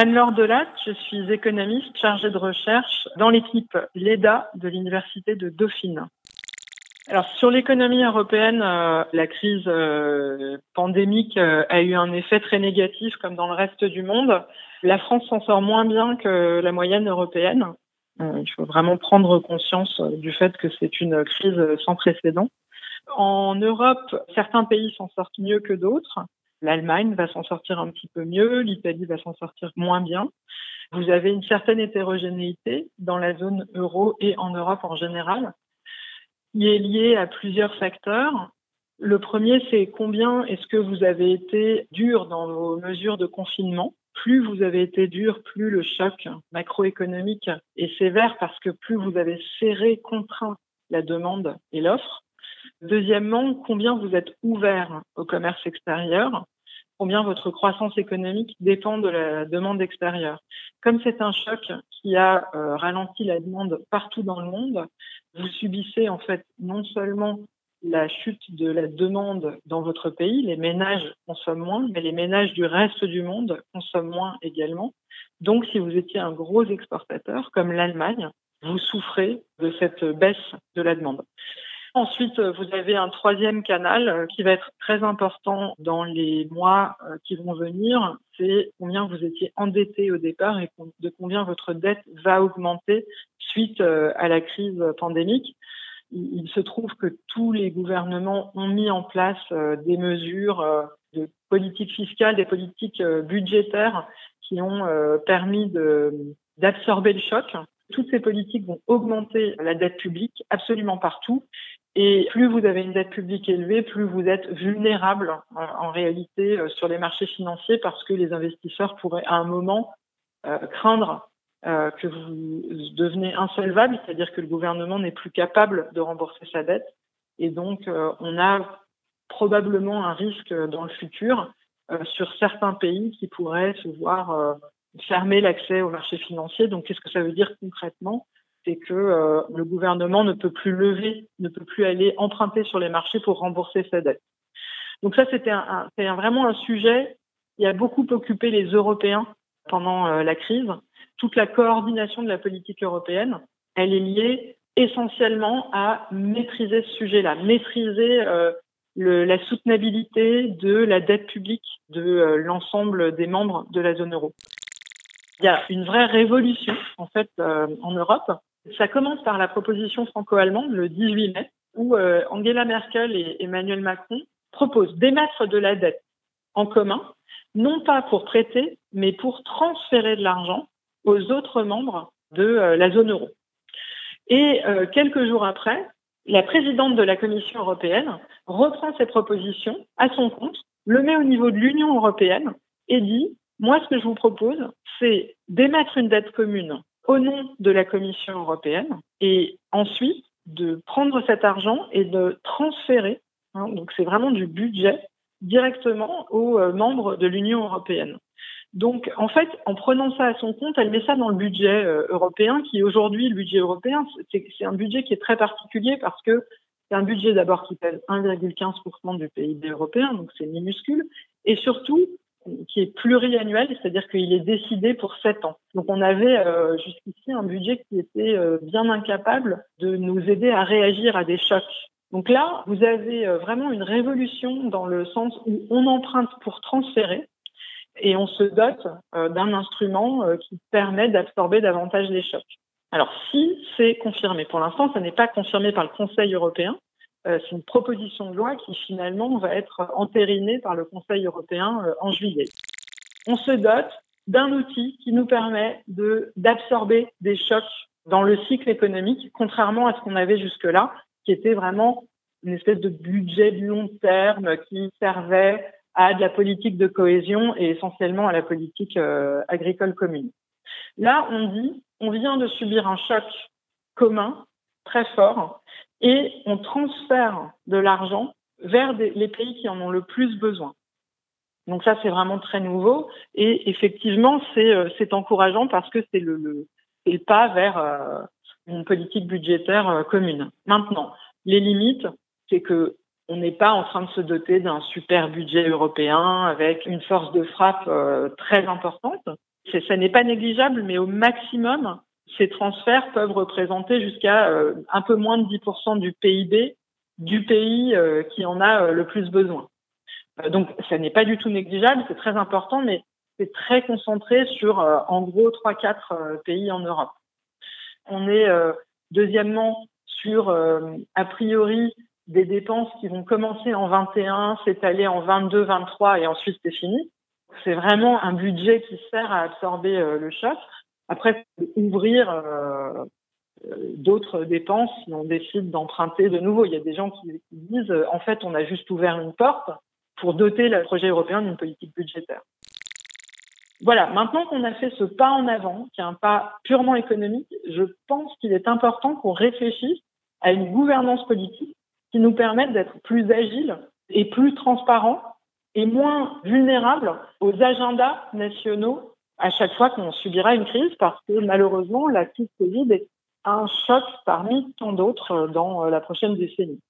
Anne-Laure Delat, je suis économiste chargée de recherche dans l'équipe LEDA de l'Université de Dauphine. Alors sur l'économie européenne, euh, la crise euh, pandémique euh, a eu un effet très négatif comme dans le reste du monde. La France s'en sort moins bien que la moyenne européenne. il faut vraiment prendre conscience du fait que c'est une crise sans précédent. En Europe, certains pays s'en sortent mieux que d'autres. L'Allemagne va s'en sortir un petit peu mieux, l'Italie va s'en sortir moins bien. Vous avez une certaine hétérogénéité dans la zone euro et en Europe en général, qui est liée à plusieurs facteurs. Le premier, c'est combien est-ce que vous avez été dur dans vos mesures de confinement. Plus vous avez été dur, plus le choc macroéconomique est sévère parce que plus vous avez serré, contraint la demande et l'offre. Deuxièmement, combien vous êtes ouvert au commerce extérieur, combien votre croissance économique dépend de la demande extérieure. Comme c'est un choc qui a euh, ralenti la demande partout dans le monde, vous subissez en fait non seulement la chute de la demande dans votre pays, les ménages consomment moins, mais les ménages du reste du monde consomment moins également. Donc, si vous étiez un gros exportateur comme l'Allemagne, vous souffrez de cette baisse de la demande. Ensuite, vous avez un troisième canal euh, qui va être très important dans les mois euh, qui vont venir. C'est combien vous étiez endetté au départ et de combien votre dette va augmenter suite euh, à la crise pandémique. Il se trouve que tous les gouvernements ont mis en place des mesures de politique fiscale, des politiques budgétaires qui ont permis d'absorber le choc. Toutes ces politiques vont augmenter la dette publique absolument partout et plus vous avez une dette publique élevée, plus vous êtes vulnérable euh, en réalité euh, sur les marchés financiers parce que les investisseurs pourraient à un moment euh, craindre que vous devenez insolvable, c'est-à-dire que le gouvernement n'est plus capable de rembourser sa dette. Et donc, on a probablement un risque dans le futur sur certains pays qui pourraient se voir fermer l'accès aux marchés financiers. Donc, qu'est-ce que ça veut dire concrètement? C'est que euh, le gouvernement ne peut plus lever, ne peut plus aller emprunter sur les marchés pour rembourser sa dette. Donc ça, c'était vraiment un sujet qui a beaucoup occupé les Européens pendant euh, la crise. Toute la coordination de la politique européenne, elle est liée essentiellement à maîtriser ce sujet-là, maîtriser euh, la soutenabilité de la dette publique de l'ensemble des membres de la zone euro. Il y a une vraie révolution en fait en Europe ça commence par la proposition franco-allemande le 18 mai, où euh, Angela Merkel et Emmanuel Macron proposent d'émettre de la dette en commun, non pas pour prêter, mais pour transférer de l'argent aux autres membres de euh, la zone euro. Et euh, quelques jours après, la présidente de la Commission européenne reprend ces propositions à son compte, le met au niveau de l'Union européenne et dit, moi ce que je vous propose, c'est d'émettre une dette commune au nom de la Commission européenne et ensuite de prendre cet argent et de transférer, hein, donc c'est vraiment du budget, directement aux euh, membres de l'Union européenne. Donc, en fait, en prenant ça à son compte, elle met ça dans le budget euh, européen, qui aujourd'hui, le budget européen, c'est un budget qui est très particulier parce que c'est un budget d'abord qui pèse 1,15% du PIB européen, donc c'est minuscule, et surtout, qui est pluriannuel, c'est-à-dire qu'il est décidé pour sept ans. Donc on avait euh, jusqu'ici un budget qui était euh, bien incapable de nous aider à réagir à des chocs. Donc là, vous avez euh, vraiment une révolution dans le sens où on emprunte pour transférer et on se dote d'un instrument qui permet d'absorber davantage les chocs. Alors si c'est confirmé, pour l'instant, ça n'est pas confirmé par le Conseil européen, c'est une proposition de loi qui finalement va être entérinée par le Conseil européen euh, en juillet. On se dote d'un outil qui nous permet d'absorber des chocs dans le cycle économique, contrairement à ce qu'on avait jusque-là, qui était vraiment une espèce de budget de long terme qui servait à de la politique de cohésion et essentiellement à la politique euh, agricole commune. Là, on dit, on vient de subir un choc commun très fort et on transfère de l'argent vers les pays qui en ont le plus besoin. Donc ça, c'est vraiment très nouveau et effectivement, c'est euh, encourageant parce que c'est le, pas vers euh, une politique budgétaire euh, commune. Maintenant, les limites, c'est que on n'est pas en train de se doter d'un super budget européen avec une force de frappe très importante. Ça n'est pas négligeable, mais au maximum, ces transferts peuvent représenter jusqu'à euh, un peu moins de 10% du PIB du pays euh, qui en a euh, le plus besoin. donc, ça n'est pas du tout négligeable, c'est très important, mais c'est très concentré sur, en gros, 3-4 pays en Europe. On est, deuxièmement, sur, a priori, des dépenses qui vont commencer en 21, s'étaler en 22, 23 et ensuite c'est fini. C'est vraiment un budget qui sert à absorber le choc. Après, ouvrir euh, euh, d'autres dépenses si on décide d'emprunter de nouveau. Il y a des gens qui, disent, euh, en fait, on a juste ouvert une porte pour doter le projet européen d'une politique budgétaire. Voilà, maintenant qu'on a fait ce pas en avant, qui est un pas purement économique, je pense qu'il est important qu'on réfléchisse à une gouvernance politique qui nous permette d'être plus agile et plus transparent et moins vulnérable aux agendas nationaux à chaque fois qu'on subira une crise parce que malheureusement, la crise Covid est un choc parmi tant d'autres dans euh, la prochaine décennie.